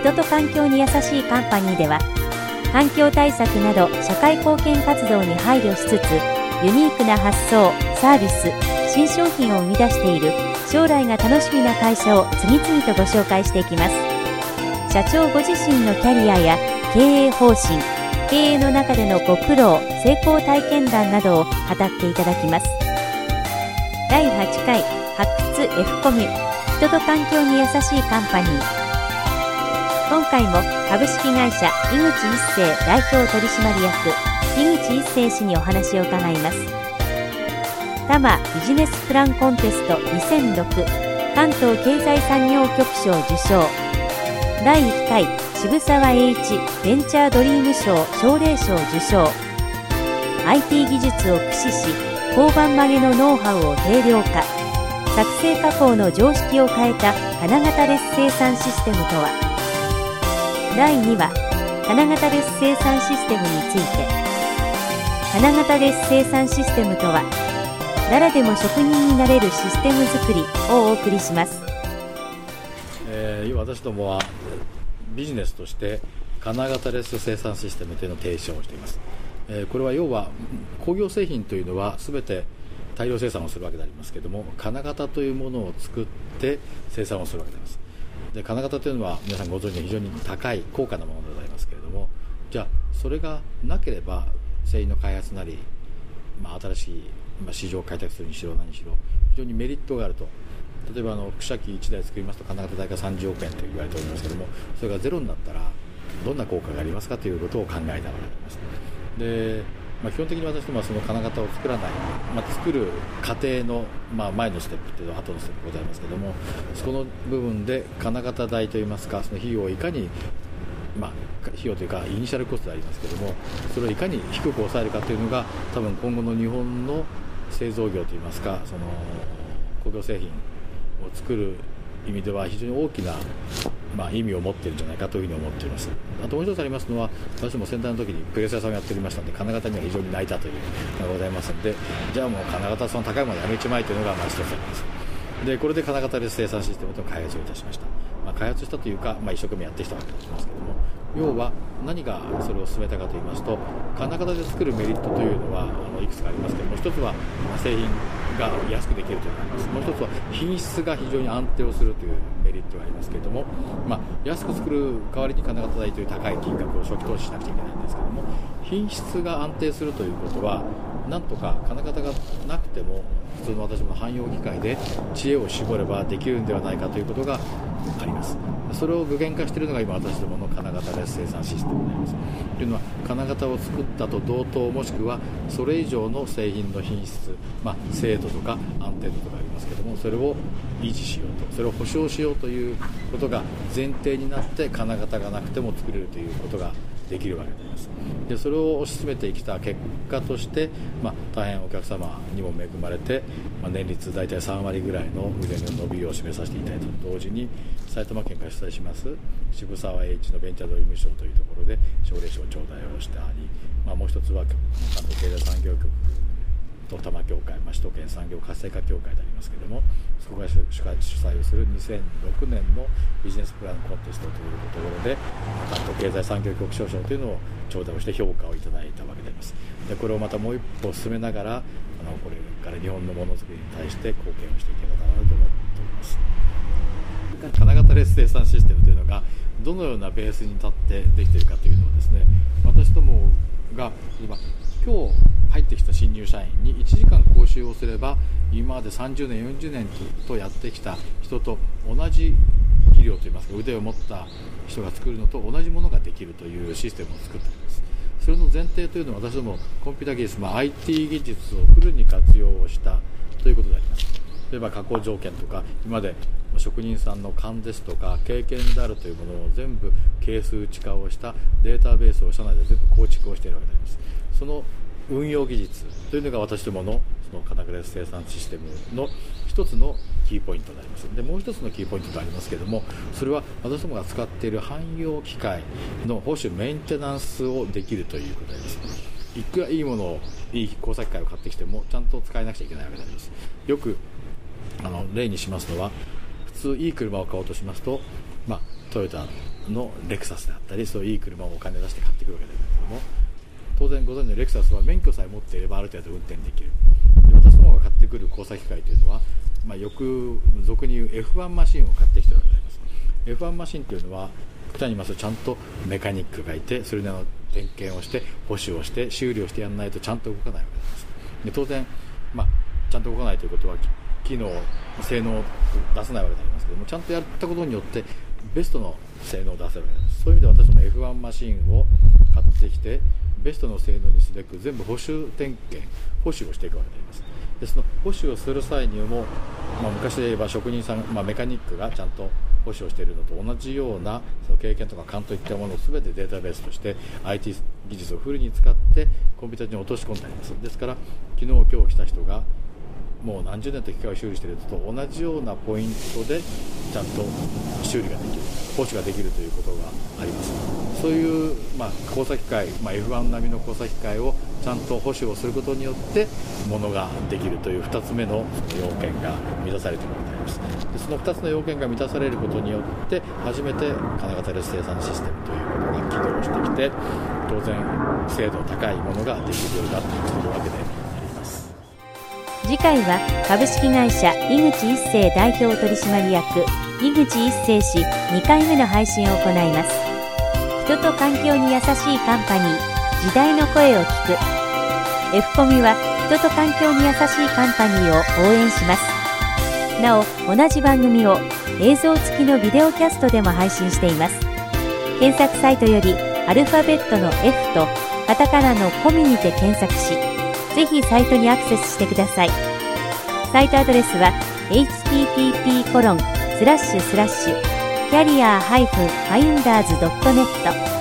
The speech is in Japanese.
人と環境に優しいカンパニーでは環境対策など社会貢献活動に配慮しつつユニークな発想サービス新商品を生み出している将来が楽しみな会社を次々とご紹介していきます。社長ご自身のキャリアや経営方針経営の中でのご苦労成功体験談などを語っていただきます。第8回発掘 F コミ。ュ人と環境に優しいカンパニー。今回も株式会社井口一生代表取締役井口一生氏にお話を伺います。多摩ビジネスプランコンテスト2006関東経済産業局賞受賞。第1回渋沢栄一ベンチャードリーム賞奨励賞受賞。IT 技術を駆使し交番曲げのノウハウを定量化。作成加工の常識を変えた金型列生産システムとは？第2話金型列生産システムについて。金型列生産システムとは誰でも職人になれるシステム作りをお送りします、えー、私どもはビジネスとして金型レス生産システムというのを提唱しています、えー、これは要は工業製品というのは全て大量生産をするわけでありますけれども金型というものを作って生産をするわけであります。で金型というのは皆さんご存知の非常に高い高価なものでございますけれどもじゃあそれがなければ製品の開発なり、まあ、新しい、まあ、市場を開拓するにしろ何しろ非常にメリットがあると。例えばあのくしゃき1台作りますと金型代が30億円と言われておりますけれどもそれがゼロになったらどんな効果がありますかということを考えたわけであります。でまあ、基本的に私どもはその金型を作らない、まあ、作る過程の、まあ、前のステップというのは後のステップございますけどもそこの部分で金型代といいますかその費用をいかに、まあ、費用というかイニシャルコストでありますけどもそれをいかに低く抑えるかというのが多分今後の日本の製造業といいますかその工業製品を作る意味では非常に大きな、まあ、意味を持っているんじゃないかというふに思っています。あともう一つありますのは私も先代の時にプレス屋さんをやっておりましたので金型には非常に泣いたというのがございますのでじゃあもう金型その高いものやめちまいというのがまあ一つあります。でこれで金型で生産システムと開発をいたしました、まあ、開発したというか、まあ、一生懸命やってきたわけですけども要は何がそれを進めたかと言いますと金型で作るメリットというのはあのいくつかありますけども一つは製品が安くできるといます。もう一つは品質が非常に安定をするというメリットがありますけれども、まあ、安く作る代わりに金型代という高い金額を初期投資しなくちゃいけないんですけども品質が安定するということはなんとか金型がなくても普通の私も汎用機械で知恵を絞ればできるんではないかということがあります。それを具現化しているのが今私どもの金型レス生産システムになります。というのは金型を作ったと同等もしくはそれ以上の製品の品質、まあ、精度とか安定度とかありますけどもそれを維持しようとそれを保証しようということが前提になって金型がなくても作れるということができるわけであります。でそれを推し進めてきた結果として、まあ、大変お客様にも恵まれて、まあ、年率大体3割ぐらいの腕の伸びを示させていただいたと同時に埼玉県から主催します渋沢栄一のベンチャードリーム賞というところで奨励賞を頂戴をしたり、まあ、もう一つは関東経済産業局と多摩協会、まあ、首都圏産業活性化協会でありますけれどもそこが主催をする2006年のビジネスプランコンテストというところで関東経済産業局賞賞というのを頂戴をして評価をいただいたわけでありますでこれをまたもう一歩進めながらあのこれから日本のものづくりに対して貢献をしていければなと思っております金型レス生産システムというのがどのようなベースに立ってできているかというのはですね私どもが今今日入ってきた新入社員に1時間講習をすれば今まで30年40年とやってきた人と同じ技量といいますか腕を持った人が作るのと同じものができるというシステムを作っております。それの前提というのは私どもコンピュータ技術、まあ、IT 技術をフルに活用したということであります。例えば加工条件とか今まで職人さんの勘ですとか経験であるというものを全部係数値化をしたデータベースを社内で全部構築をしているわけであります。その運用技術というのが私どものその金レス生産システムの一つのキーポイントになりますでもう一つのキーポイントがありますけれどもそれは私どもが使っている汎用機械の保守メンテナンスをできるということです。いくらいいものをいい工作機械を買ってきてもちゃんと使えなくちゃいけないわけであります。よくあの例にしますのは普通いい車を買おうとしますと、まあ、トヨタのレクサスであったりそういういい車をお金出して買ってくるわけですけども当然ご存知のレクサスは免許さえ持っていればある程度運転できる。で私どもが買ってくる交差機械というのは、まあ、よく俗に言う F1 マシンを買ってきてるわけであります。F1 マシンというのは極端にいますとちゃんとメカニックがいてそれなりの点検をして保守をして修理をしてやらないとちゃんと動かないわけであります。で当然、まあ、ちゃんと動かないということは機能性能を出せないわけでありますけどもちゃんとやったことによってベストの性能を出せるわけです。そういう意味で私も F1 マシンを買ってきてベストの性能にすべく全部保守点検保守をしていくわけであります。でその保守をする際にも、まあ、昔で言えば職人さん、まあ、メカニックがちゃんと保守をしているのと同じようなその経験とか勘といったものを全てデータベースとして IT 技術をフルに使ってコンピューターに落とし込んでありますですから昨日今日来た人がもう何十年と機械を修理していると同じようなポイントでちゃんと修理ができる保守ができるということがあります。そういう、まあ、交差機械、まあ、F1 並みの交差機械をちゃんと保守をすることによってものができるという2つ目の要件が満たされているわけであります。でその2つの要件が満たされることによって初めて金型レス生産システムというものが起動してきて当然精度高いものができるようになっているわけであります。次回は株式会社井口一生代表取締役井口一生氏2回目の配信を行います。人と環境に優しいカンパニー時代の声を聞く。F コミは人と環境に優しいカンパニーを応援します。なお同じ番組を映像付きのビデオキャストでも配信しています。検索サイトよりアルファベットの F とカタカナのコミにて検索しぜひサイトにアクセスしてください。サイトアドレスは http コロンスラッシュスラッシュキャリア -finders.net